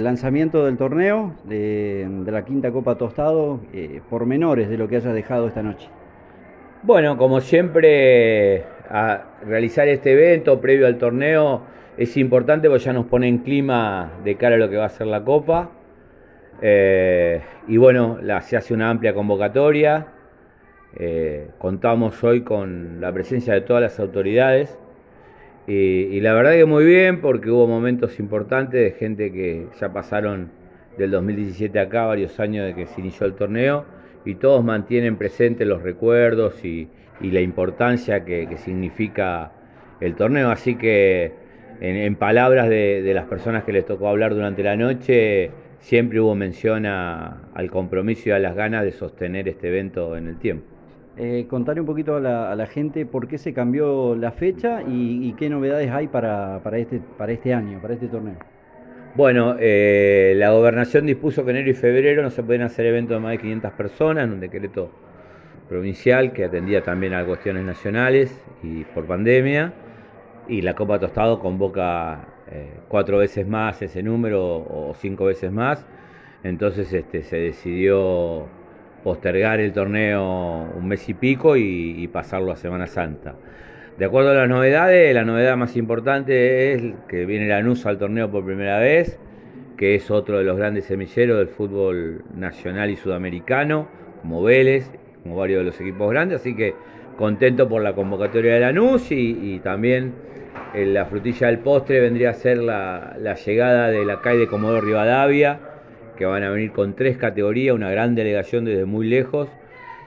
Lanzamiento del torneo de, la quinta Copa Tostado, eh, pormenores de lo que hayas dejado esta noche. Bueno, como siempre, a realizar este evento previo al torneo es importante porque ya nos pone en clima de cara a lo que va a ser la Copa. Eh, y bueno, se hace una amplia convocatoria. Eh, contamos hoy con la presencia de todas las autoridades y, la verdad que muy bien porque hubo momentos importantes de gente que ya pasaron del 2017 acá, varios años de que se inició el torneo, y todos mantienen presentes los recuerdos y, la importancia que, significa el torneo. Así que en, palabras de, las personas que les tocó hablar durante la noche, siempre hubo mención al compromiso y a las ganas de sostener este evento en el tiempo. Eh, contarle un poquito a la, gente por qué se cambió la fecha y, qué novedades hay para, este, para este año, para este torneo. Bueno, eh, la gobernación dispuso que enero y febrero no se pueden hacer eventos de más de 500 personas en un decreto provincial que atendía también a cuestiones nacionales y por pandemia. Y la Copa Tostado convoca eh, cuatro veces más ese número o cinco veces más. Entonces este, se decidió postergar el torneo un mes y pico y, pasarlo a Semana Santa. De acuerdo a las novedades, la novedad más importante es que viene Lanús al torneo por primera vez, que es otro de los grandes semilleros del fútbol nacional y sudamericano, como Vélez, como varios de los equipos grandes, así que contento por la convocatoria de Lanús y, y también eh, la frutilla del postre vendría a ser la, la llegada de la calle de Comodoro Rivadavia, que van a venir con tres categorías, una gran delegación desde muy lejos.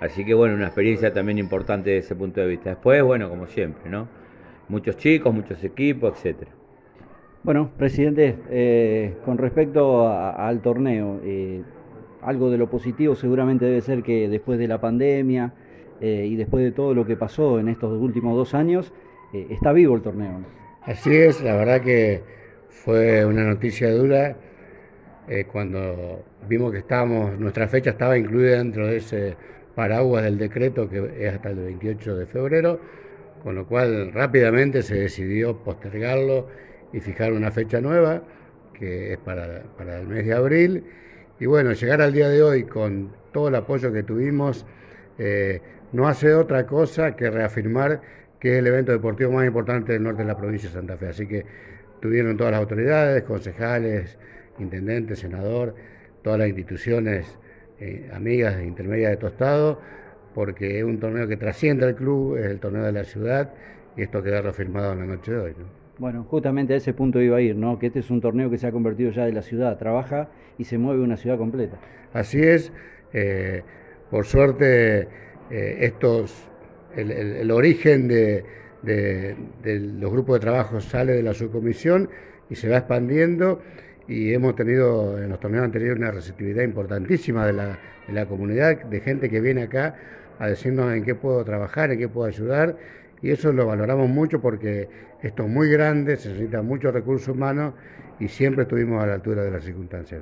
Así que bueno, una experiencia también importante desde ese punto de vista. Después, bueno, como siempre, ¿no? Muchos chicos, muchos equipos, etcétera. Bueno, presidente, eh, con respecto al torneo, eh, algo de lo positivo seguramente debe ser que después de la pandemia eh, y después de todo lo que pasó en estos últimos dos años, está vivo el torneo. Así es, la verdad que fue una noticia dura eh, cuando vimos que estábamos, nuestra fecha estaba incluida dentro de ese paraguas del decreto que es hasta el 28 de febrero, con lo cual rápidamente se decidió postergarlo y fijar una fecha nueva, que es para, el mes de abril. Y bueno, llegar al día de hoy con todo el apoyo que tuvimos, eh, no hace otra cosa que reafirmar que es el evento deportivo más importante del norte de la provincia de Santa Fe. Así que tuvieron todas las autoridades, concejales, intendente, senador, todas las instituciones eh, amigas e intermedias de Tostado, porque es un torneo que trasciende al club, es el torneo de la ciudad y esto queda reafirmado en la noche de hoy. Bueno, justamente a ese punto iba a ir, ¿no? Que este es un torneo que se ha convertido ya de la ciudad, trabaja y se mueve una ciudad completa. Así es, eh, por suerte eh, estos, el, origen de, de, los grupos de trabajo sale de la subcomisión y se va expandiendo y hemos tenido en los torneos anteriores una receptividad importantísima de la, de la comunidad, de gente que viene acá a decirnos en qué puedo trabajar, en qué puedo ayudar, y eso lo valoramos mucho porque esto es muy grande, se necesita muchos recursos humanos y siempre estuvimos a la altura de las circunstancias.